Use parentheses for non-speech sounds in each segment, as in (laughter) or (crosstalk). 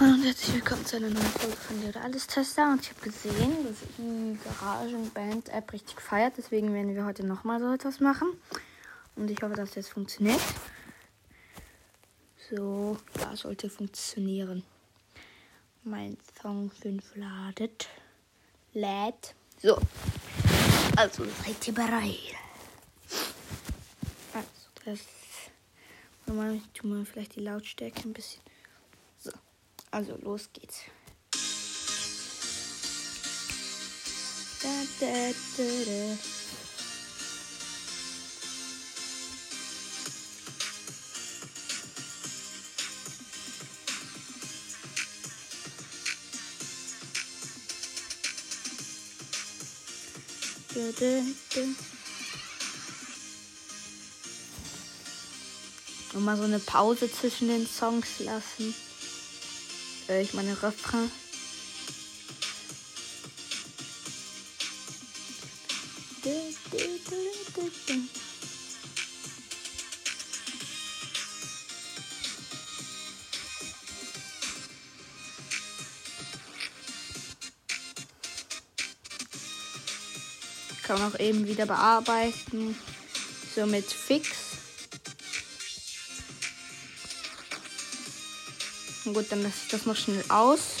Hallo und herzlich willkommen zu einer neuen Folge von Leo Alles Tester. Und ich habe gesehen, dass die Garagenband-App richtig feiert. Deswegen werden wir heute nochmal so etwas machen. Und ich hoffe, dass das funktioniert. So, ja, sollte funktionieren. Mein Song 5 ladet. Lädt. So. Also seid ihr bereit? Also, das. Normal tun wir vielleicht die Lautstärke ein bisschen. So. Also los geht's. Da, da, da. Und mal so eine Pause zwischen den Songs lassen. Äh, ich meine Refrain. Kann man auch eben wieder bearbeiten. So mit Fix. Gut, dann lasse ich das noch schnell aus.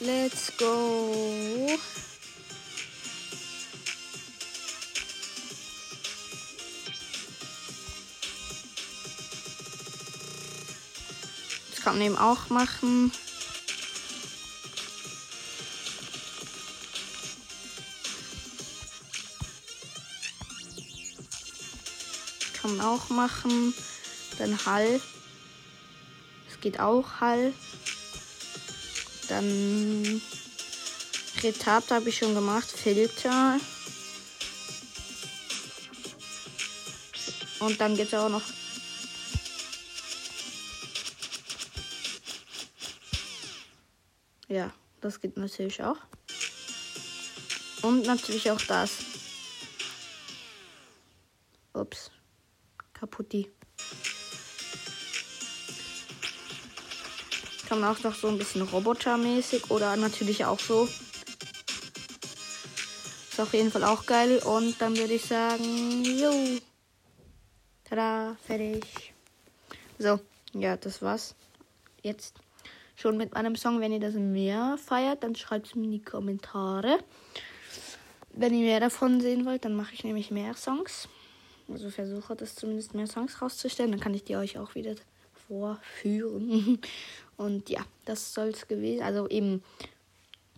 Let's go. Kann eben auch machen. Kann man auch machen. Dann Hall. Es geht auch Hall. Dann Retard habe ich schon gemacht. Filter. Und dann gibt es auch noch. Ja, das geht natürlich auch. Und natürlich auch das. Ups. Kaputti. Kann man auch noch so ein bisschen robotermäßig oder natürlich auch so. Ist auf jeden Fall auch geil. Und dann würde ich sagen, jo. Tada, fertig. So, ja, das war's. Jetzt schon mit meinem Song. Wenn ihr das mehr feiert, dann schreibt es mir in die Kommentare. Wenn ihr mehr davon sehen wollt, dann mache ich nämlich mehr Songs. Also versuche das zumindest mehr Songs rauszustellen. Dann kann ich die euch auch wieder vorführen. (laughs) Und ja, das soll es gewesen. Also eben,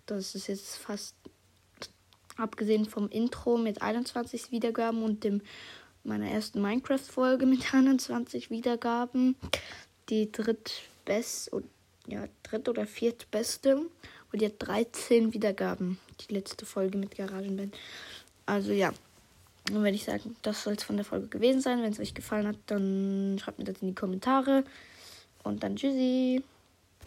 das ist jetzt fast abgesehen vom Intro mit 21 Wiedergaben und dem meiner ersten Minecraft-Folge mit (laughs) 21 Wiedergaben. Die drittbest ja, dritt- oder viertbeste. Und die hat 13 Wiedergaben. Die letzte Folge mit Garagenband. Also ja. Dann würde ich sagen, das soll es von der Folge gewesen sein. Wenn es euch gefallen hat, dann schreibt mir das in die Kommentare. Und dann tschüssi.